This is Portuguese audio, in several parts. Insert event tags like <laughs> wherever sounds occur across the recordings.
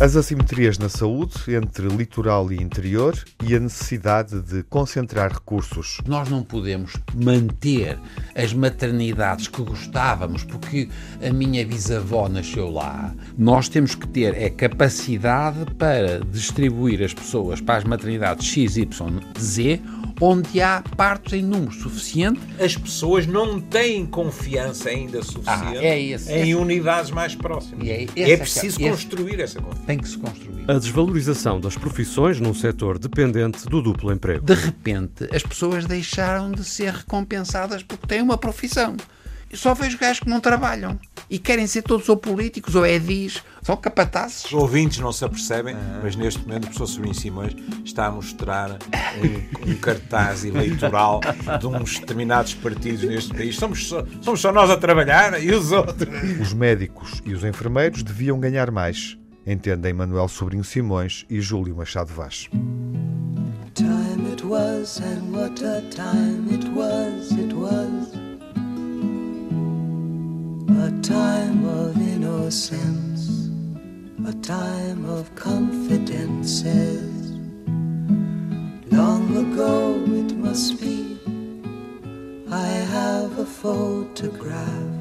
As assimetrias na saúde entre litoral e interior e a necessidade de concentrar recursos. Nós não podemos manter as maternidades que gostávamos porque a minha bisavó nasceu lá. Nós temos que ter é capacidade para distribuir as pessoas para as maternidades X, Y, Z onde há partos em número suficiente. As pessoas não têm confiança ainda suficiente ah, é esse, em esse. unidades mais próximas. É, é, preciso construir essa confiança. Tem que se construir. A desvalorização das profissões num setor dependente do duplo emprego. De repente, as pessoas deixaram de ser recompensadas porque têm uma profissão. Eu só vejo gajos que não trabalham e querem ser todos ou políticos ou edis, são capatazes. Os ouvintes não se apercebem, ah. mas neste momento o professor Sobrinho Simões está a mostrar um, um, cartaz eleitoral de uns determinados partidos neste país. Somos só, somos só nós a trabalhar e os outros. Os médicos e os enfermeiros deviam ganhar mais, entendem Manuel Sobrinho Simões e Júlio Machado Vaz. Time it was and what a time it was, it was a time of innocence, a time of confidences. Long ago it must be, I have a photograph.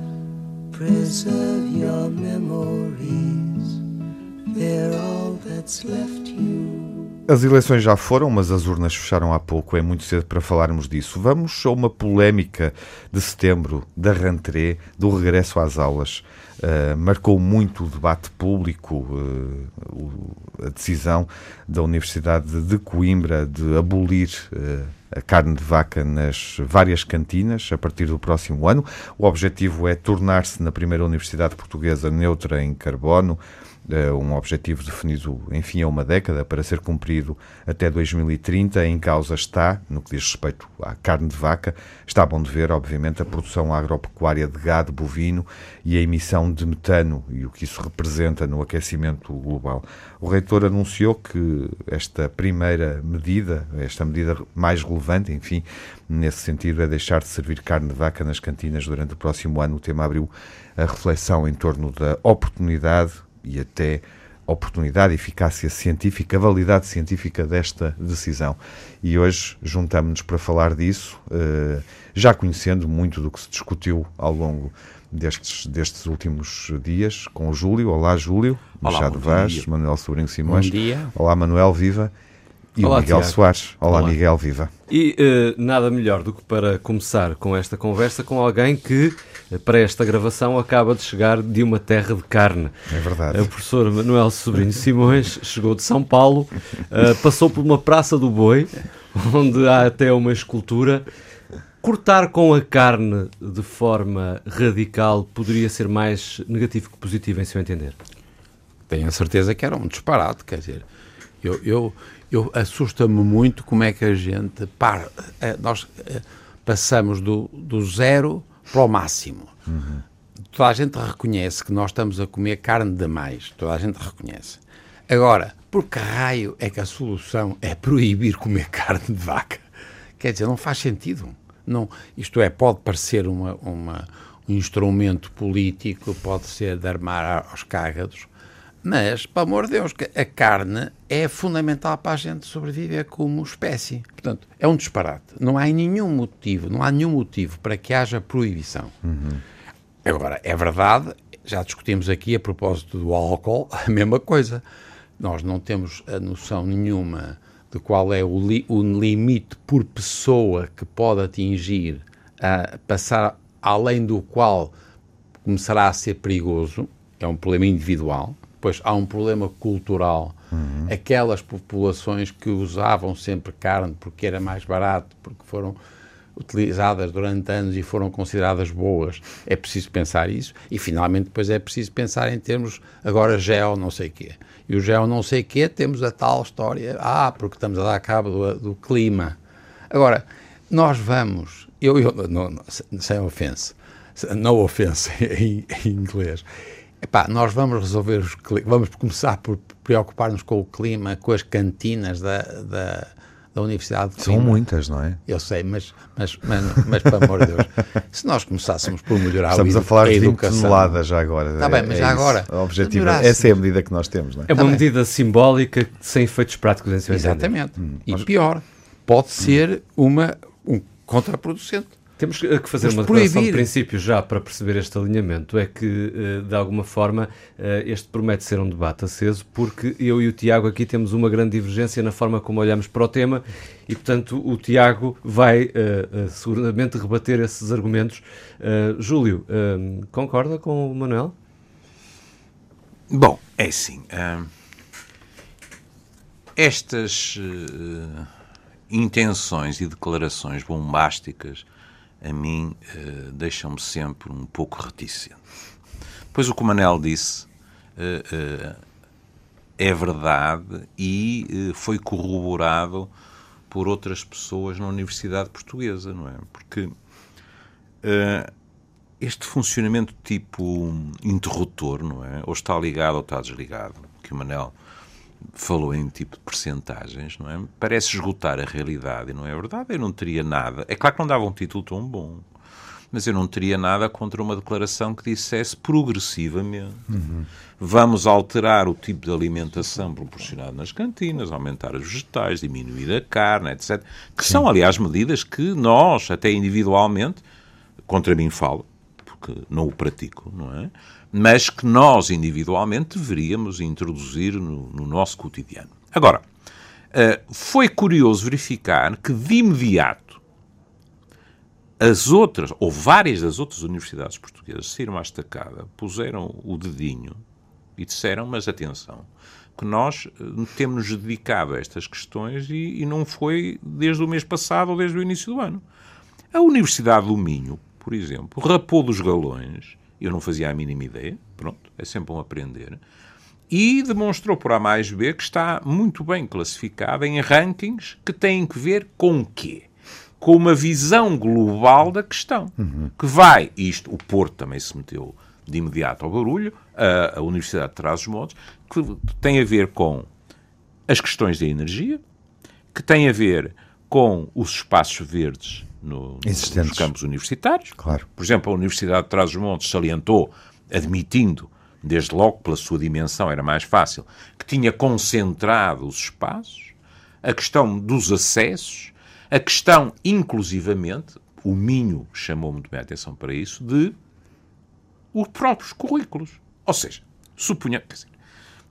Preserve your memories, As eleições já foram, mas as urnas fecharam há pouco, é muito cedo para falarmos disso. Vamos a uma polémica de setembro, da rentrée, do regresso às aulas. Uh, marcou muito o debate público, uh, a decisão da Universidade de Coimbra de abolir uh, a carne de vaca nas várias cantinas a partir do próximo ano. O objetivo é tornar-se na primeira universidade portuguesa neutra em carbono. Eh, um objetivo definido, enfim, há uma década para ser cumprido até 2030. Em causa está, no que diz respeito à carne de vaca, está bom de ver, obviamente, a produção agropecuária de gado bovino e a emissão de metano e o que isso representa no aquecimento global. O reitor anunciou que esta primeira medida, esta medida mais relevante, enfim, nesse sentido, é deixar de servir carne de vaca nas cantinas durante o próximo ano. O tema abriu a reflexão em torno da oportunidade e até oportunidade, eficácia científica, validade científica desta decisão. E hoje juntamos-nos para falar disso, eh, já conhecendo muito do que se discutiu ao longo destes, destes últimos dias com o Júlio. Olá, Júlio. Olá, Machado Vaz, Manuel Sobrinho Simões. Bom dia. Olá, Manuel, viva. E Olá, o Miguel Tiago. Soares. Olá, Olá, Miguel, viva. E uh, nada melhor do que para começar com esta conversa com alguém que, para esta gravação, acaba de chegar de uma terra de carne. É verdade. O professor Manuel Sobrinho Simões chegou de São Paulo, uh, passou por uma Praça do Boi, onde há até uma escultura. Cortar com a carne de forma radical poderia ser mais negativo que positivo, em seu entender? Tenho a certeza que era um disparate, quer dizer, eu, eu eu assusta-me muito como é que a gente para, eh, nós eh, passamos do, do zero para o máximo. Uhum. Toda a gente reconhece que nós estamos a comer carne demais. Toda a gente reconhece. Agora, por que raio é que a solução é proibir comer <laughs> carne de vaca? Quer dizer, não faz sentido. Não, isto é, pode parecer uma, uma, um instrumento político, pode ser de armar aos cágados, mas, pelo amor de Deus, a carne é fundamental para a gente sobreviver como espécie. Portanto, é um disparate. Não há nenhum motivo, não há nenhum motivo para que haja proibição. Uhum. Agora, é verdade, já discutimos aqui a propósito do álcool, <laughs> a mesma coisa. Nós não temos a noção nenhuma de qual é o, li o limite por pessoa que pode atingir a passar além do qual começará a ser perigoso. É um problema individual. Depois há um problema cultural. Uhum. Aquelas populações que usavam sempre carne porque era mais barato, porque foram utilizadas durante anos e foram consideradas boas, é preciso pensar isso. E finalmente depois é preciso pensar em termos agora gel não sei quê. E o gel não sei quê temos a tal história, ah, porque estamos a dar cabo do, do clima. Agora, nós vamos, eu, eu não, sem ofensa, não ofensa <laughs> em, em inglês, Epá, nós vamos resolver os vamos começar por preocupar-nos com o clima, com as cantinas da, da, da Universidade de São muitas, não é? Eu sei, mas, mas, mas, mas pelo amor de Deus, se nós começássemos por melhorar Estamos o a falar de 20 educação, toneladas já agora. Está bem, mas já isso. agora, O objetivo, essa é a medida que nós temos, não é? É uma Tá bem. medida simbólica sem efeitos práticos em seu. Exatamente. E pior, pode ser uma, um contraproducente. Temos eh, que fazer Mas uma declaração de princípio já para perceber este alinhamento. É que, eh, de alguma forma, eh, este promete ser um debate aceso, porque eu e o Tiago aqui temos uma grande divergência na forma como olhamos para o tema e, portanto, o Tiago vai eh, eh, seguramente rebater esses argumentos. Eh, Júlio, eh, concorda com o Manuel? Bom, é assim. hum, estas eh, intenções e declarações bombásticas a mim eh, deixam-me sempre um pouco reticente. Pois o que o Manel disse eh, eh, é verdade e foi corroborado por outras pessoas na Universidade Portuguesa, não é? Porque este funcionamento tipo interruptor, não é? Ou está ligado ou está desligado, que o Manel falou em tipo de percentagens, não é? Parece esgotar a realidade e não é verdade. Eu não teria nada. É claro que não dava um título tão bom, mas eu não teria nada contra uma declaração que dissesse progressivamente vamos alterar o tipo de alimentação proporcionado nas cantinas, aumentar os vegetais, diminuir a carne, etc. Que são, aliás, medidas que nós, até individualmente, contra mim falo, porque não o pratico, não é? Mas que nós, individualmente, deveríamos introduzir no, no nosso cotidiano. Agora, eh, foi curioso verificar que, de imediato, as outras, ou várias das outras universidades portuguesas saíram à estacada, puseram o dedinho e disseram, mas atenção, que nós eh, temos-nos dedicado a estas questões e, e não foi desde o mês passado ou desde o início do ano. A Universidade do Minho, por exemplo, rapou dos galões, eu não fazia a mínima ideia, pronto, é sempre um aprender, e demonstrou por A mais B que está muito bem classificada em rankings que têm que ver com o quê? Com uma visão global da questão. Que vai, isto, o Porto também se meteu de imediato ao barulho, a, a Universidade de Trás-os-Montes, que tem a ver com as questões da energia, que tem a ver com os espaços verdes no, nos campos universitários. Claro. Por exemplo, a Universidade de Trás-os-Montes salientou, admitindo, desde logo pela sua dimensão era mais fácil, que tinha concentrado os espaços, a questão dos acessos, a questão, inclusivamente, o Minho chamou-me bem a atenção para isso, de os próprios currículos. Ou seja, suponha, dizer,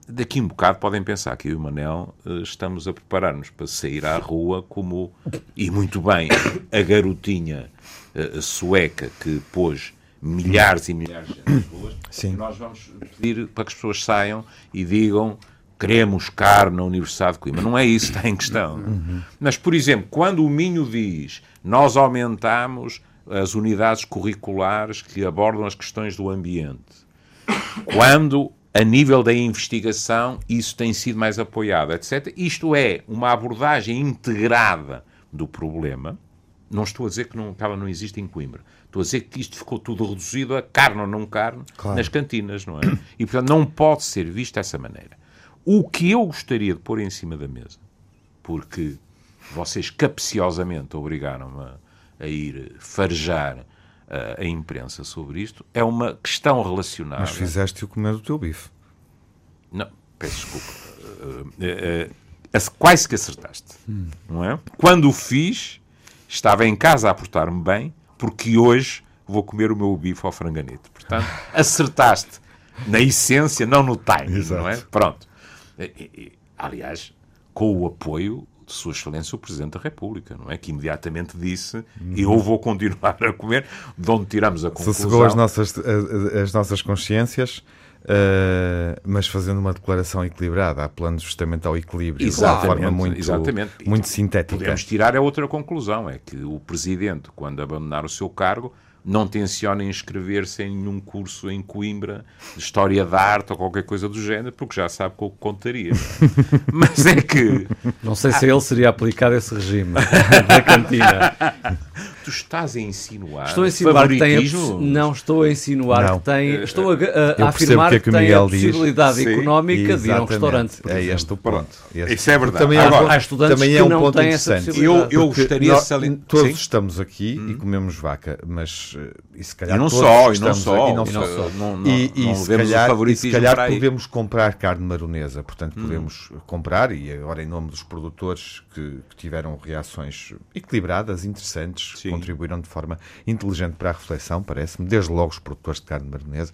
daqui um bocado podem pensar que eu e o Manel eh, estamos a preparar-nos para sair à rua como, e muito bem, a garotinha eh, sueca que pôs milhares e milhares de nas ruas, Sim. nós vamos pedir para que as pessoas saiam e digam queremos carne na Universidade de Coimbra. Não é isso que está em questão. Mas, por exemplo, quando o Minho diz nós aumentamos as unidades curriculares que abordam as questões do ambiente, quando a nível da investigação isso tem sido mais apoiado, etc. Isto é uma abordagem integrada do problema. Não estou a dizer que, não, que ela não existe em Coimbra. Estou a dizer que isto ficou tudo reduzido a carne ou não carne Claro. nas cantinas, não é? E, portanto, não pode ser visto dessa maneira. O que eu gostaria de pôr em cima da mesa, porque vocês capciosamente obrigaram-me a, a ir farejar a imprensa sobre isto, é uma questão relacionada. Mas fizeste-o comer o teu bife. Não, peço desculpa. Eh, eh, quase que acertaste, não é? Quando o fiz, estava em casa a portar-me bem, porque hoje vou comer o meu bife ao franganete. Portanto, <laughs> acertaste na essência, não no timing, não é? Exato. Pronto. Aliás, com o apoio de Sua Excelência o Presidente da República, não é? Que imediatamente disse, eu vou continuar a comer, de onde tiramos a conclusão. Sossegou as nossas, as nossas consciências, eh, mas fazendo uma declaração equilibrada, apelando justamente ao equilíbrio, de uma Exatamente, forma muito, exatamente. muito sintética. Podemos tirar a outra conclusão, é que o Presidente, quando abandonar o seu cargo, não tenciona inscrever-se em nenhum curso em Coimbra de História da Arte ou qualquer coisa do género, porque já sabe com o que contaria. <laughs> Mas é que, Não sei se a ele seria aplicado esse regime <laughs> da cantina. Tu estás a insinuar? Estou a insinuar que tem a, não estou a insinuar Não. que tem, estou a, a- a Eu percebo afirmar que é que, que tem a Miguel diz. possibilidade Sim. económica de ir a um restaurante. É este o ponto. Este- Isso é verdade. Também é, um Agora, ponto- há estudantes também que é um não ponto têm essa interessante. possibilidade. Eu, eu gostaria de salientar. Todos Sim. estamos aqui e comemos vaca, mas eh, e se calhar E não só, e não só. e não só. não. Não- não- e, não se calhar, e se calhar podemos comprar carne maronesa, portanto podemos comprar e agora em nome dos produtores que, que tiveram reações equilibradas, interessantes, Sim. Contribuíram de forma inteligente para a reflexão, parece-me, desde logo os produtores de carne maronesa.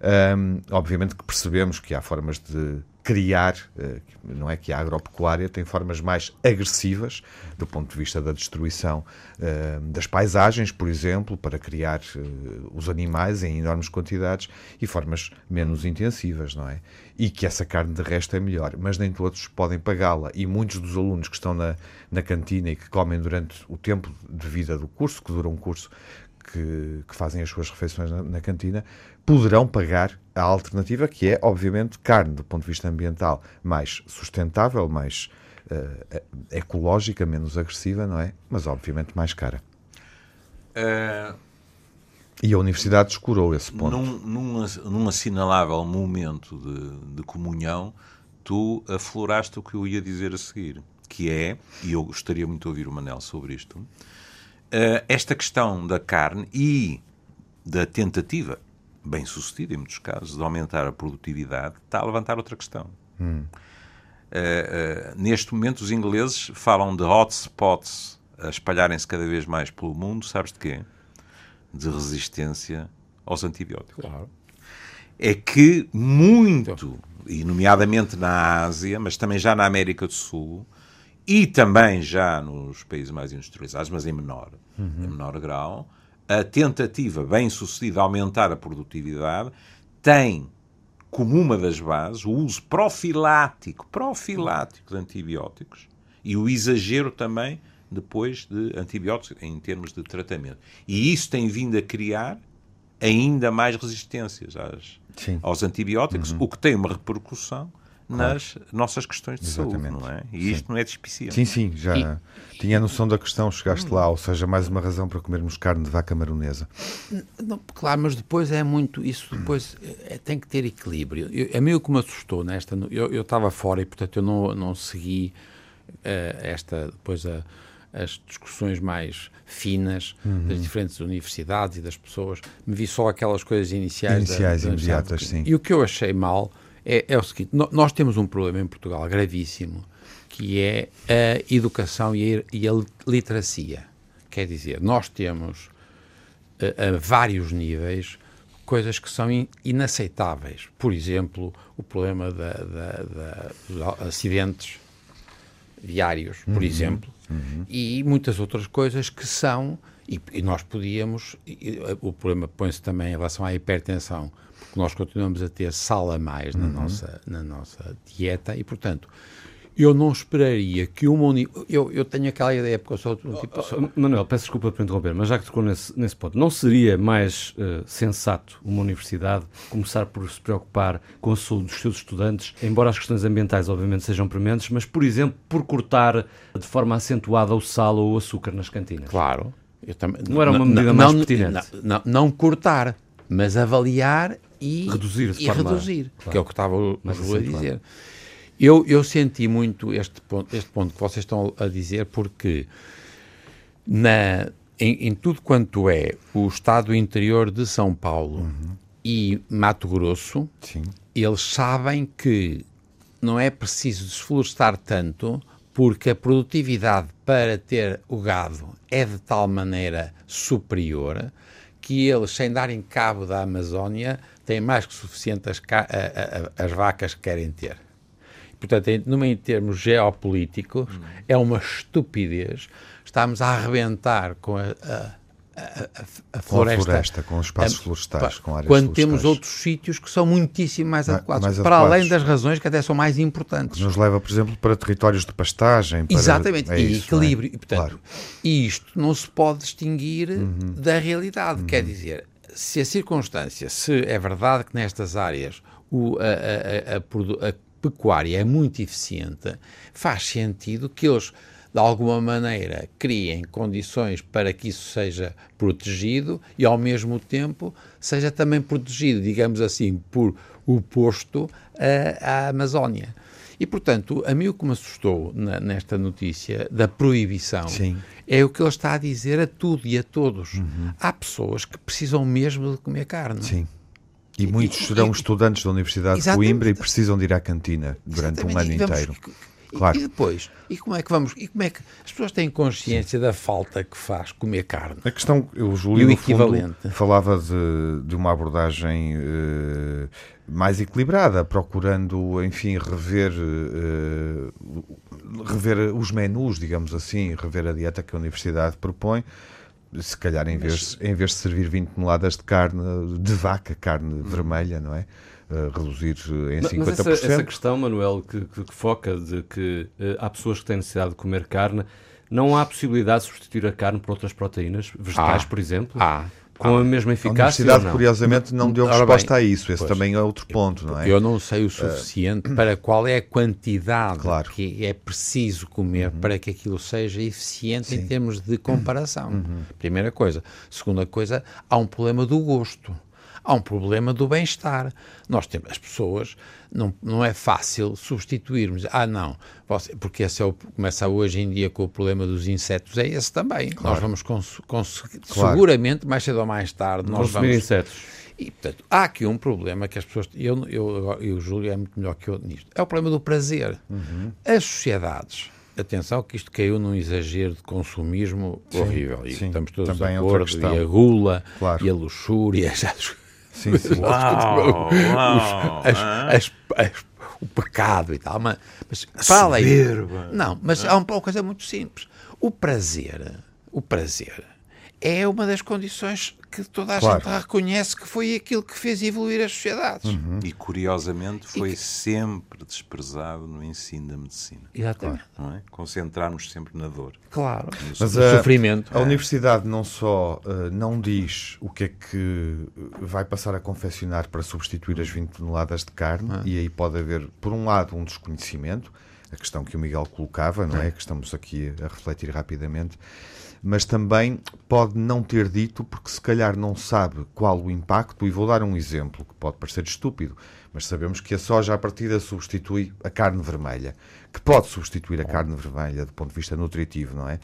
Ahm, obviamente que percebemos que há formas de criar, eh, não é que a agropecuária tem formas mais agressivas do ponto de vista da destruição eh, das paisagens, por exemplo, para criar eh, os animais em enormes quantidades e formas menos intensivas, não é? E que essa carne de resto é melhor, mas nem todos podem pagá-la e muitos dos alunos que estão na, na cantina e que comem durante o tempo de vida do curso, que dura um curso, que, que fazem as suas refeições na, na cantina poderão pagar a alternativa que é, obviamente, carne do ponto de vista ambiental mais sustentável, mais eh, ecológica, menos agressiva, não é? Mas, obviamente, mais cara. Eh, E a Universidade descurou esse ponto. num, num, num assinalável momento de, de comunhão, tu afloraste o que eu ia dizer a seguir, que é, e eu gostaria muito de ouvir o Manel sobre isto, eh, esta questão da carne e da tentativa, bem sucedida em muitos casos, de aumentar a produtividade, está a levantar outra questão. Eh, eh, neste momento, os ingleses falam de hotspots a espalharem-se cada vez mais pelo mundo, sabes de quê? De resistência aos antibióticos. Claro. É que muito, e nomeadamente na Ásia, mas também já na América do Sul, e também já nos países mais industrializados, mas em menor, em menor grau, a tentativa bem sucedida de aumentar a produtividade tem como uma das bases o uso profilático, profilático de antibióticos e o exagero também depois de antibióticos em termos de tratamento. E isso tem vindo a criar ainda mais resistências às, aos antibióticos, o que tem uma repercussão nas nossas questões de Exatamente. saúde, não é? E isto não é despiciente. Sim, sim, já tinha a noção da questão, chegaste lá, ou seja, mais uma razão para comermos carne de vaca maronesa. Não, claro, mas depois é muito. Isso depois é- tem que ter equilíbrio. Eu, a mim o que me assustou nesta. Eu eu estava fora e, portanto, eu não, não segui eh, esta. Depois a- as discussões mais finas das diferentes universidades e das pessoas. Me vi só aquelas coisas iniciais. da- Iniciais, da Universidade imediatas, sim. E o que eu achei mal é, é o seguinte: nós temos um problema em Portugal gravíssimo que é a educação e a, e a literacia. Quer dizer, nós temos a, a vários níveis coisas que são in- inaceitáveis. Por exemplo, o problema da, da- da- dos acidentes viários, por exemplo, e muitas outras coisas que são, e, e nós podíamos, e- o problema põe-se também em relação à hipertensão, nós continuamos a ter sal a mais na, nossa, na nossa dieta e, portanto, eu não esperaria que uma uni... eu, eu tenho aquela ideia, porque eu sou um tipo... Oh, Manuel, peço desculpa por interromper, mas já que tocou nesse, nesse ponto, não seria mais eh, sensato uma universidade começar por se preocupar com a saúde dos seus estudantes, embora as questões ambientais obviamente sejam prementes, mas, por exemplo, por cortar de forma acentuada o sal ou o açúcar nas cantinas? Claro. Não era uma medida n- mais não, pertinente? Não, não, não cortar, mas avaliar e Reduzir e forma- reduzir, claro. que é o que estava o Mais Júlio a dizer. Eu, eu senti muito este ponto, este ponto que vocês estão a dizer, porque na, em, em tudo quanto é o estado interior de São Paulo e Mato Grosso, Sim. eles sabem que não é preciso desflorestar tanto porque a produtividade para ter o gado é de tal maneira superior que eles, sem darem cabo da Amazónia, têm mais que suficiente as, a- a- a- as vacas que querem ter. Portanto, em, numa, em termos geopolíticos, é uma estupidez. Estamos a arrebentar com a, a- a- a- a Com floresta. a floresta, com os espaços florestais, com áreas Quando florestais. temos outros sítios que são muitíssimo mais Ma- adequados, mais para adequados. além das razões que até são mais importantes. Nos leva, por exemplo, para territórios de pastagem. Para... Exatamente, é e isso, é? equilíbrio. E, portanto, Claro. isto não se pode distinguir Uhum. da realidade. Quer dizer, se a circunstância, se é verdade que nestas áreas o- a, a pecuária é muito eficiente, faz sentido que eles de alguma maneira, criem condições para que isso seja protegido e, ao mesmo tempo, seja também protegido, digamos assim, por o posto à Amazónia. E, portanto, a mim o que me assustou na, nesta notícia da proibição Sim. é o que ele está a dizer a tudo e a todos. Uhum. Há pessoas que precisam mesmo de comer carne. Sim. E muitos serão estudantes da Universidade de Exatamente. Coimbra e precisam de ir à cantina durante um ano Exatamente. E vamos- inteiro. e- Claro. E depois, e como é que vamos, e como é que as pessoas têm consciência da falta que faz comer carne? A questão, o Júlio E o no fundo, equivalente? falava de, de uma abordagem eh, mais equilibrada, procurando, enfim, rever, eh, rever os menus, digamos assim, rever a dieta que a universidade propõe. Se calhar, em vez, em vez de servir 20 toneladas de carne de vaca, carne vermelha, não é? Eh, reduzir eh, em Mas- 50%. Mas essa, essa questão, Manuel, que, que- que foca de que eh, há pessoas que têm necessidade de comer carne, não há possibilidade de substituir a carne por outras proteínas, vegetais, Ah. por exemplo, Ah, com a mesma a eficácia ou universidade, não? curiosamente, não deu Ora resposta bem, a isso. Esse pois. também é outro ponto, não é? Eu não sei o suficiente para qual é a quantidade Claro. Uhum. que é preciso comer para que aquilo seja eficiente em termos de comparação. Uhum. Primeira coisa. Segunda coisa, há um problema do gosto. Há um problema do bem-estar. Nós temos as pessoas, não, não é fácil substituirmos. Ah, não, você- porque esse é o, começa hoje em dia com o problema dos insetos, é esse também. Nós vamos cons, cons- Claro. seguramente, mais cedo ou mais tarde, nós Consumir vamos insetos. e, portanto, há aqui um problema que as pessoas. Eu, eu, agora- e o Júlio é muito melhor que eu nisto. É o problema do prazer. As sociedades. Atenção, que isto caiu num exagero de consumismo horrível. E sim. estamos todos de é acordo. E a gula, Claro. e a luxúria. <laughs> já- Sim, sim. Uau, uau, as- as- as- o pecado e tal. Mas, mas além. soberba. Não, mas há uma coisa muito simples. O prazer, o prazer é uma das condições que toda a Claro. gente reconhece que foi aquilo que fez evoluir as sociedades. E curiosamente foi sempre desprezado no ensino da medicina. Exatamente. Não é? Concentrarmos sempre na dor. Claro. Mas o a- sofrimento. A universidade não só eh, não diz o que é que vai passar a confeccionar para substituir as 20 toneladas de carne, e aí pode haver, por um lado, um desconhecimento, a questão que o Miguel colocava, não é? Que estamos aqui a refletir rapidamente, mas também pode não ter dito porque se calhar não sabe qual o impacto, e vou dar um exemplo que pode parecer estúpido, mas sabemos que a soja à partida substitui a carne vermelha, que pode substituir a carne vermelha do ponto de vista nutritivo, não é?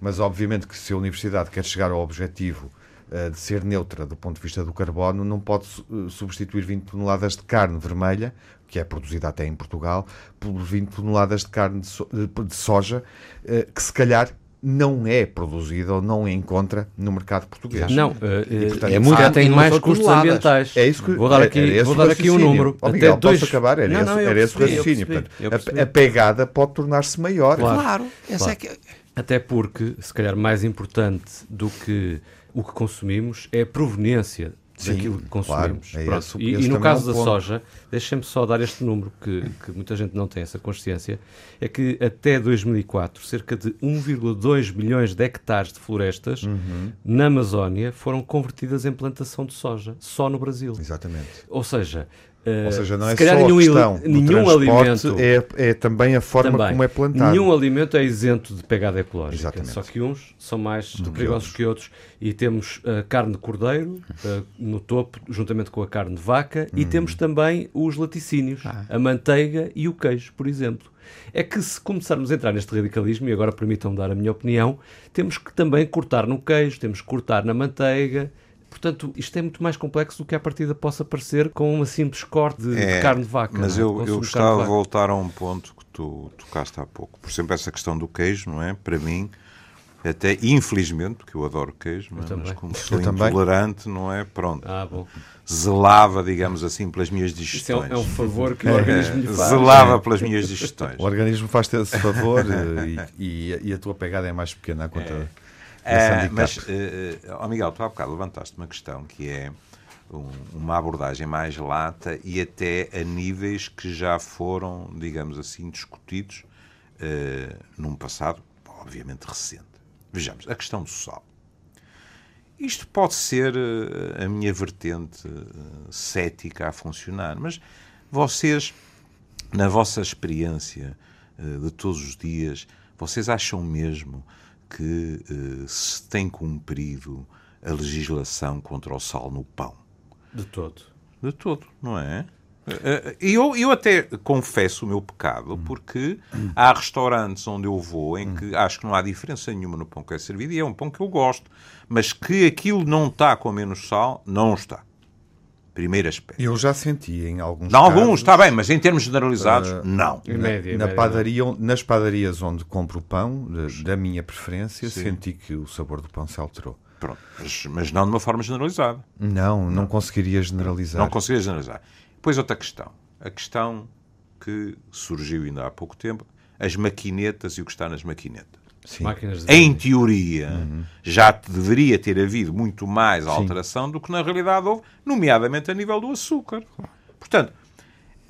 Mas obviamente que se a universidade quer chegar ao objetivo eh, de ser neutra do ponto de vista do carbono, não pode eh, substituir 20 toneladas de carne vermelha, que é produzida até em Portugal, por 20 toneladas de carne de, so- de- soja, eh, que se calhar não é produzida ou não encontra no mercado português. Não, eh, eh, portanto, é muito e tem mais custos toneladas. ambientais. É isso que vou dar era aqui, esse vou dar aqui um número. Ó, Miguel, dois... posso acabar? Era não, esse, não, era esse o percebi, eu raciocínio. percebi, Portanto, a- a, pegada pode tornar-se maior. Claro. Claro. Essa Claro. é que- Até porque, se calhar, mais importante do que o que consumimos é a proveniência Sim, daquilo que consumimos. claro, é esse- e, e no é caso um da soja, deixem-me só dar este número que, que muita gente não tem essa consciência: é que até 2004, cerca de 1,2 milhões de hectares de florestas Uhum. na Amazónia foram convertidas em plantação de soja, só no Brasil. Exatamente. Ou seja, eh, Ou seja, não se é calhar só nenhum, questão do nenhum alimento é, é também a forma também. como é plantado. Nenhum alimento é isento de pegada ecológica. Exatamente. Só que uns são mais que perigosos outros. que outros. E temos a carne de cordeiro uh, no topo, juntamente com a carne de vaca, Hum. e temos também os laticínios, Ah. a manteiga e o queijo, por exemplo. É que se começarmos a entrar neste radicalismo, e agora permitam-me dar a minha opinião, temos que também cortar no queijo, temos que cortar na manteiga. Portanto, isto é muito mais complexo do que à partida possa parecer com uma simples corte de, de É, carne de vaca. Mas não é? eu, eu de gostava de voltar a um ponto que tu tocaste há pouco. Por exemplo, essa questão do queijo, não é? Para mim, até infelizmente, porque eu adoro queijo, é? mas também. como <laughs> sou Eu também. intolerante, não é? Pronto. Ah, bom. Zelava, digamos assim, pelas minhas Isso é digestões. um, é um favor que o organismo lhe faz. Zelava pelas minhas digestões. O organismo faz-te esse favor <laughs> eh, e, e- e a tua pegada é mais pequena à conta É, handicap. mas, eh, ó Miguel, tu há bocado levantaste uma questão que é um- uma abordagem mais lata e até a níveis que já foram, digamos assim, discutidos eh, num passado, obviamente, recente. Vejamos, a questão do sal. Isto pode ser a minha vertente cética a funcionar, mas vocês, na vossa experiência de todos os dias, vocês acham mesmo que uh, se tem cumprido a legislação contra o sal no pão? De todo. De todo, não é? Eh, eu, eu até confesso o meu pecado, porque há restaurantes onde eu vou em que acho que não há diferença nenhuma no pão que é servido e é um pão que eu gosto, mas que aquilo não está com menos sal, não está. Primeiro aspecto. Eu já senti em alguns Em alguns, está bem, mas em termos generalizados, uh, não. Em média, na, média, padaria, nas padarias onde compro o pão, de, da minha preferência, Sim. senti que o sabor do pão se alterou. Pronto, mas, mas não de uma forma generalizada. Não, não, não conseguiria generalizar. Não conseguiria generalizar. Depois outra questão. A questão que surgiu ainda há pouco tempo, as maquinetas e o que está nas maquinetas. Sim. Em teoria, uhum. já deveria ter havido muito mais alteração Sim. do que na realidade houve, nomeadamente a nível do açúcar. Portanto,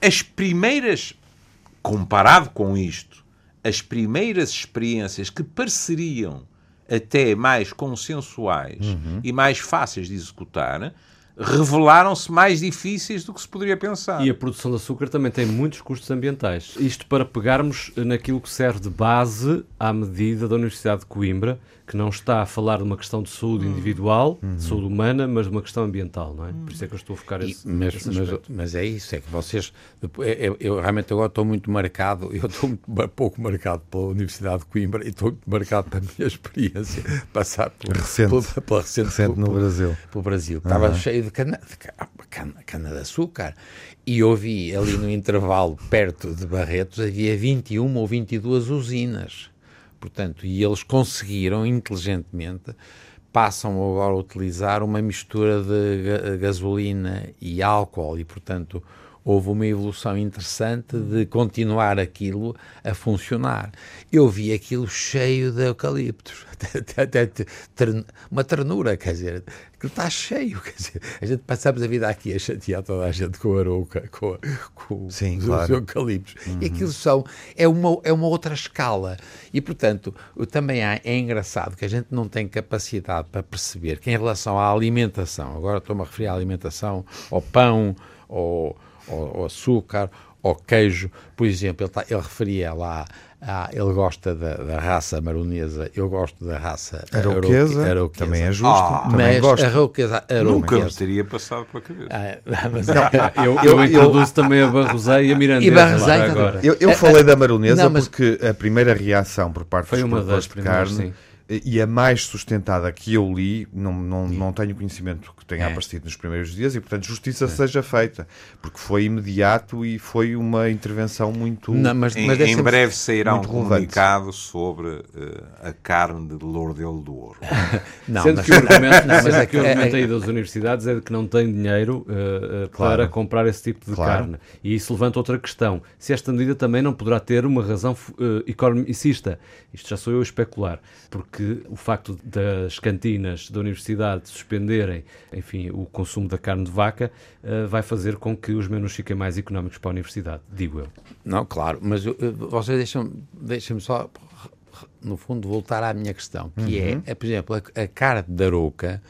as primeiras, comparado com isto, as primeiras experiências que pareceriam até mais consensuais uhum. e mais fáceis de executar, revelaram-se mais difíceis do que se poderia pensar. E a produção de açúcar também tem muitos custos ambientais. Isto para pegarmos naquilo que serve de base à medida da Universidade de Coimbra, que não está a falar de uma questão de saúde individual, uhum. de saúde humana, mas de uma questão ambiental, não é? Por isso é que eu estou a focar esse, mas, mas, mas, é isso, é que vocês... Eu, é, é, eu, realmente agora estou muito marcado, <laughs> eu estou muito, pouco marcado pela Universidade de Coimbra e estou muito marcado pela minha experiência <laughs> passar pelo, recente, pela, pela recente, recente no pelo, Brasil. Pelo Brasil. Uhum. Estava cheio de cana de cana, cana de açúcar. E ouvi ali no <laughs> intervalo, perto de Barretos, havia 21 ou 22 usinas. Portanto, e eles conseguiram, inteligentemente, passam agora a utilizar uma mistura de gasolina e álcool e, portanto, houve uma evolução interessante de continuar aquilo a funcionar. Eu vi aquilo cheio de eucaliptos, <laughs> uma ternura, quer dizer, aquilo está cheio, quer dizer, a gente passamos a vida aqui a chatear toda a gente com a arouca, com, com Sim, os, claro. eucaliptos, uhum. e aquilo são, é uma, é uma outra escala, e portanto, também há, é engraçado que a gente não tem capacidade para perceber que em relação à alimentação, agora estou-me a referir à alimentação, ao pão, ao ao, açúcar, ao queijo. Por exemplo, ele, tá, ele referia lá, ah, ele gosta da, da, raça maronesa, eu gosto da raça arauquesa, arauquesa. também é justo. Ah, também mas gosto. a arauquesa, Nunca me teria passado pela cabeça. Ah, <laughs> mas, eu, eu, eu introduzo também a Barrosei e a Mirandesa. E Barrosei agora. Eu, eu falei da maronesa não, mas... porque a primeira reação por parte foi dos uma das de carne sim e a mais sustentada que eu li, não, não, não tenho conhecimento que tenha é. aparecido nos primeiros dias, e portanto justiça é. seja feita, porque foi imediato e foi uma intervenção muito. Não, mas, mas em, em breve sairá um comunicado sobre uh, a carne de Lourdelo do Ouro. <laughs> não, Sendo mas, que o argumento, <laughs> não, mas é que o argumento aí das universidades é de que não tem dinheiro uh, uh, claro. para comprar esse tipo de claro. carne. E isso levanta outra questão. Se esta medida também não poderá ter uma razão economicista. Isto já sou eu a especular, porque que o facto das cantinas da universidade suspenderem, enfim, o consumo da carne de vaca, uh, vai fazer com que os menus fiquem mais económicos para a universidade, digo eu. Não, claro, mas eu, vocês deixam-me deixam só, no fundo, voltar à minha questão, que é, uhum. é, é, por exemplo, a, a carne da arouca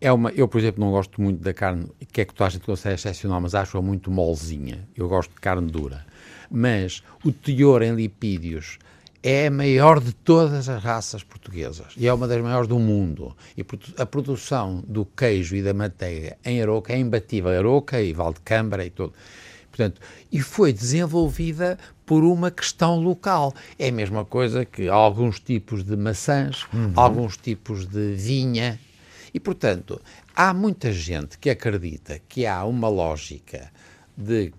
é uma, eu, por exemplo, não gosto muito da carne, que é que tu achas que é excepcional, mas acho-a muito molzinha. Eu gosto de carne dura. Mas o teor em lipídios é a maior de todas as raças portuguesas e é uma das maiores do mundo. E a produção do queijo e da manteiga em Aroca é imbatível. Aroca e Valdecâmara e tudo. Portanto, e foi desenvolvida por uma questão local. É a mesma coisa que alguns tipos de maçãs, uhum. alguns tipos de vinha. E, portanto, há muita gente que acredita que há uma lógica de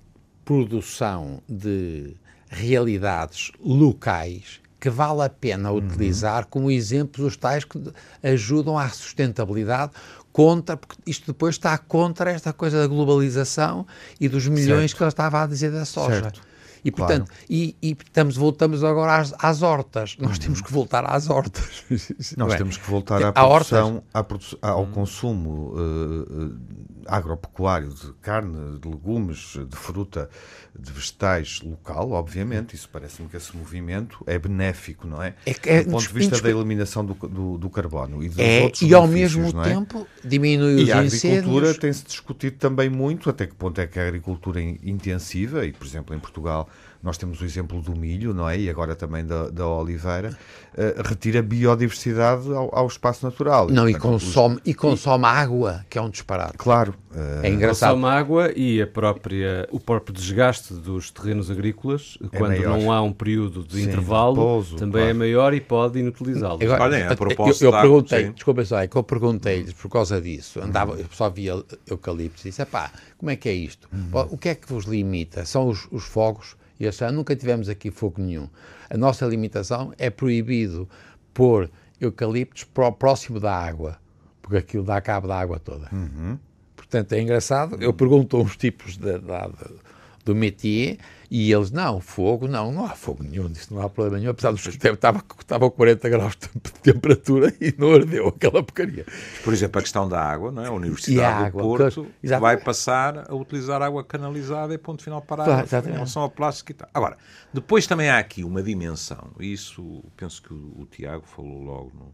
produção de realidades locais que vale a pena uhum. utilizar como exemplos os tais que ajudam à sustentabilidade contra, porque isto depois está contra esta coisa da globalização e dos milhões certo. que eu estava a dizer da soja. Certo. E, portanto, claro. e, e, estamos, voltamos agora às, às hortas. Nós uhum. temos que voltar às hortas. <laughs> Nós é? temos que voltar à produção, à produ ao uhum. consumo uh, agropecuário de carne, de legumes, de fruta, de vegetais local, obviamente. Isso parece-me que esse movimento é benéfico, não é? é, é do ponto de vista da eliminação do, do, do carbono e dos é, outros E ao mesmo é? tempo diminui os E a incêndios. agricultura tem-se discutido também muito até que ponto é que a agricultura intensiva, e por exemplo em Portugal nós temos o exemplo do milho, não é? E agora também da, da oliveira, uh, retira biodiversidade ao, ao, espaço natural. Não, e, consome, os... e consome água, que é um disparate. Claro. Uh, é engraçado. Consome água e a própria, o próprio desgaste dos terrenos agrícolas, é quando maior. não há um período de sim, intervalo, pouso, também é claro. é maior e pode inutilizá-los. Olhem, a propósito... Eu, eu perguntei, sim. desculpa só, é que eu perguntei-lhes por causa disso, andava, eu só via eucalipto e disse, pá, como é que é isto? Uhum. O que é que vos limita? São os, os fogos e achar, nunca tivemos aqui fogo nenhum. A nossa limitação é proibido pôr eucaliptos próximo da água, porque aquilo dá cabo da água toda. Uhum. Portanto, é engraçado. Eu pergunto a uns tipos de, de, de, do métier e eles, não, fogo, não, não há fogo nenhum, disso não há problema nenhum, apesar dos estava, estava 40 graus de temperatura e não ardeu aquela porcaria. Por exemplo, a questão da água, não é? A Universidade água, do Porto vai passar a utilizar água canalizada e ponto final parado claro, em relação ao plástico e tal. Agora, depois também há aqui uma dimensão, e isso penso que o, o Tiago falou logo no,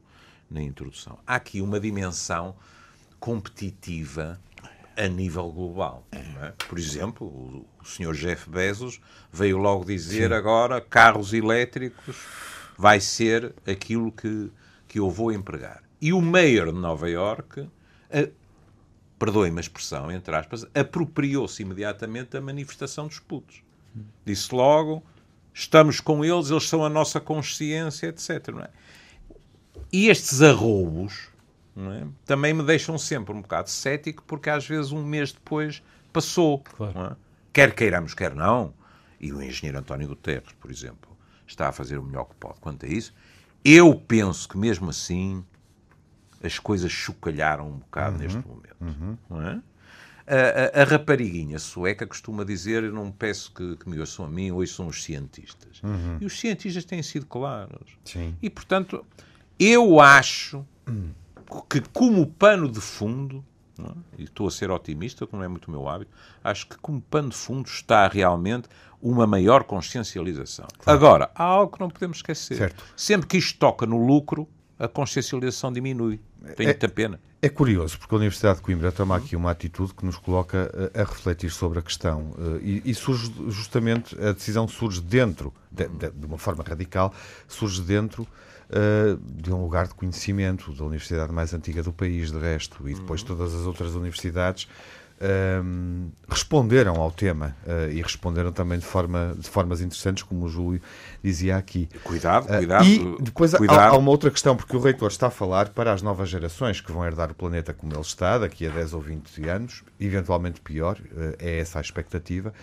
na introdução, há aqui uma dimensão competitiva a nível global. É? Por exemplo, o, o senhor Jeff Bezos veio logo dizer Sim. agora carros elétricos vai ser aquilo que, que eu vou empregar. E o mayor de Nova York, perdoe-me a expressão, entre aspas, apropriou-se imediatamente da manifestação dos putos. Disse logo, estamos com eles, eles são a nossa consciência, etc. É? E estes arroubos é? também me deixam sempre um bocado cético, porque às vezes um mês depois passou. Claro. Quer queiramos, quer não. E o engenheiro António Guterres, por exemplo, está a fazer o melhor que pode quanto a isso. Eu penso que mesmo assim as coisas chocalharam um bocado uhum, neste momento. Uhum. Não é? A, a, a, rapariguinha sueca costuma dizer: Eu não peço que, que me ouçam a mim, hoje são os cientistas. Uhum. E os cientistas têm sido claros. Sim. E, portanto, eu acho hum que, como pano de fundo, é? e estou a ser otimista, como é muito o meu hábito, acho que como pano de fundo está realmente uma maior consciencialização. Claro. Agora, há algo que não podemos esquecer. Certo. Sempre que isto toca no lucro, a consciencialização diminui. Tem é, muita pena. É curioso, porque a Universidade de Coimbra toma aqui uma atitude que nos coloca a, a refletir sobre a questão. Uh, e, e, surge justamente, a decisão surge dentro, de, de, de uma forma radical, surge dentro uh, de um lugar de conhecimento, da universidade mais antiga do país, de resto, e depois uhum. todas as outras universidades um, responderam ao tema uh, e responderam também de, forma, de formas interessantes, como o Júlio dizia aqui. Cuidado, cuidado. Uh, e depois cuidado. Há, há, uma outra questão, porque o reitor está a falar para as novas gerações que vão herdar o planeta como ele está, daqui a 10 ou 20 anos, eventualmente pior, uh, é essa a expectativa,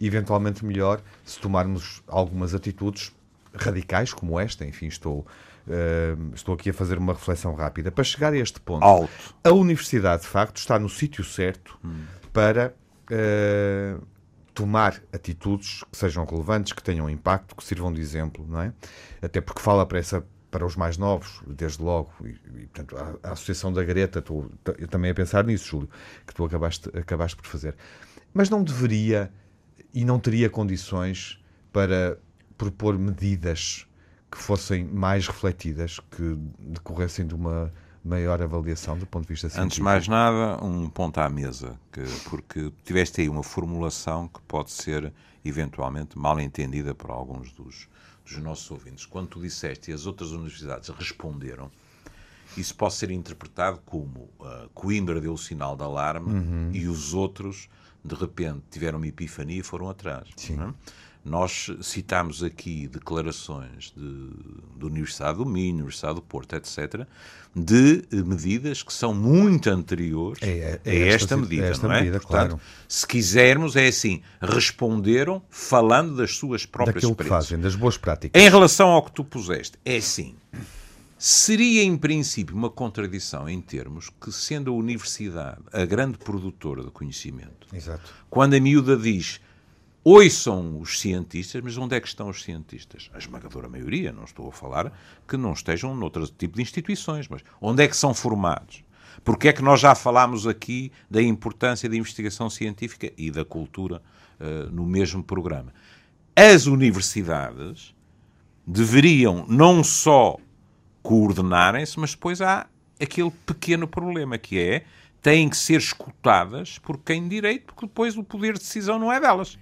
eventualmente melhor se tomarmos algumas atitudes radicais como esta, enfim, estou Uh, estou aqui a fazer uma reflexão rápida. Para chegar a este ponto, Alto. a universidade, de facto, está no sítio certo hum. para uh, tomar atitudes que sejam relevantes, que tenham impacto, que sirvam de exemplo, não é? Até porque fala para essa para os mais novos, desde logo, e, e portanto, a, a, Associação da Greta, estou eu também a pensar nisso, Júlio, que tu acabaste, acabaste por fazer. Mas não deveria e não teria condições para propor medidas que fossem mais refletidas, que decorressem de uma maior avaliação do ponto de vista científico. Antes de mais nada, um ponto à mesa, que, porque tiveste aí uma formulação que pode ser eventualmente mal entendida por alguns dos, dos nossos ouvintes. Quando tu disseste e as outras universidades responderam, isso pode ser interpretado como uh, Coimbra deu o sinal de alarme uhum. e os outros, de repente, tiveram uma epifania e foram atrás. Sim. Não? Nós citámos aqui declarações de, da Universidade do Minho, Universidade do Porto, etc., de medidas que são muito anteriores é, é, é a esta, esta medida, esta não é? Medida, Portanto, claro. se quisermos, é assim, responderam falando das suas próprias Daquilo experiências. que fazem, das boas práticas. Em relação ao que tu puseste, é assim, seria em princípio uma contradição em termos que, sendo a universidade a grande produtora de conhecimento, Exato. quando a miúda diz ouçam os cientistas, mas onde é que estão os cientistas? A esmagadora maioria, não estou a falar que não estejam noutro tipo de instituições, mas onde é que são formados? Porque é que nós já falámos aqui da importância da investigação científica e da cultura uh, no mesmo programa? As universidades deveriam não só coordenarem-se, mas depois há aquele pequeno problema que é têm que ser escutadas por quem direito, porque depois o poder de decisão não é delas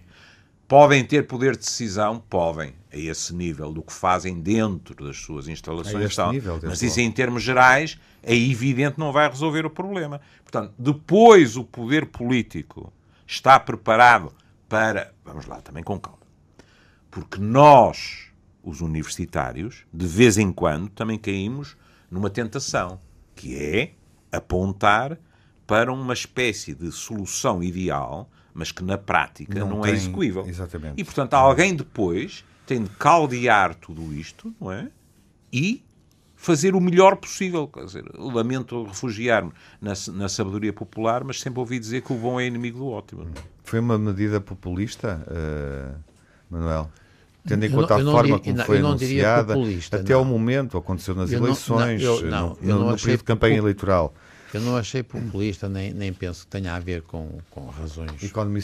Podem ter poder de decisão? Podem, a esse nível, do que fazem dentro das suas instalações. Tal. nível, Mas isso, em termos gerais, é evidente que não vai resolver o problema. Portanto, depois o poder político está preparado para. Vamos lá, também com calma. Porque nós, os universitários, de vez em quando também caímos numa tentação, que é apontar para uma espécie de solução ideal, mas que na prática Não não, é tem- execuível. exatamente. E, portanto, alguém depois tem de caldear tudo isto, não é? E fazer o melhor possível. Quer dizer, lamento refugiar-me na, na sabedoria popular, mas sempre ouvi dizer que o bom é inimigo do ótimo. Foi uma medida populista, eh, Manuel? Tendo em conta não- a forma diria- como não, foi anunciada, até não. ao momento, aconteceu nas Eu eleições, não, eu- não, no, eu não no período de campanha eleitoral. Eu não achei populista, nem, nem penso que tenha a ver com, com razões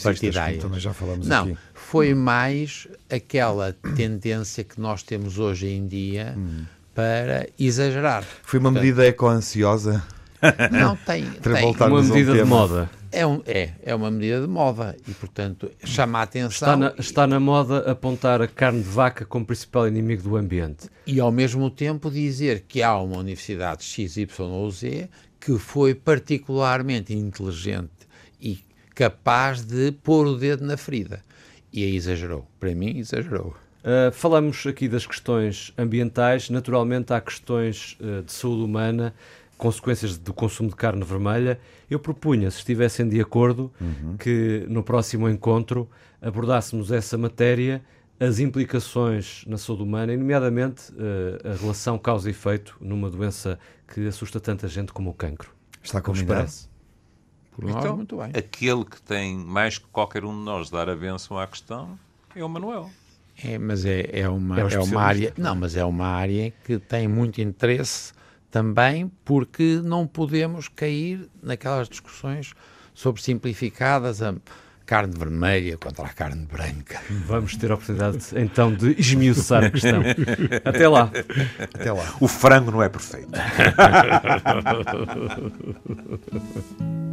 partidárias. também já falamos não, aqui. foi mais aquela tendência que nós temos hoje em dia Hum. para exagerar. Foi uma medida eco-ansiosa <laughs> Não, tem, <laughs> tem. Uma um medida de moda. É, um- é, é uma medida de moda e, portanto, chama a atenção Está na, está na moda apontar a carne de vaca como principal inimigo do ambiente. e, ao mesmo tempo, dizer que há uma universidade XY ou Z que foi particularmente inteligente e capaz de pôr o dedo na ferida. E aí exagerou. Para mim, exagerou. Uh, falamos aqui das questões ambientais, naturalmente há questões uh, de saúde humana, consequências do consumo de carne vermelha. Eu propunha, se estivessem de acordo, que no próximo encontro abordássemos essa matéria, as implicações na saúde humana, e nomeadamente uh, a relação causa e efeito numa doença que assusta tanta gente como o cancro. Está combinado? parece? Por nós, Então, muito bem. Aquele que tem mais que qualquer um de nós dar a benção à questão é o Manuel. É, mas é, é, uma, É um é, uma área. Não, mas é uma área que tem muito interesse também, porque não podemos cair naquelas discussões sobre simplificadas a carne vermelha contra a carne branca. Vamos ter a oportunidade então de esmiuçar a questão. <laughs> Até lá. Até lá. O frango não é perfeito. <laughs>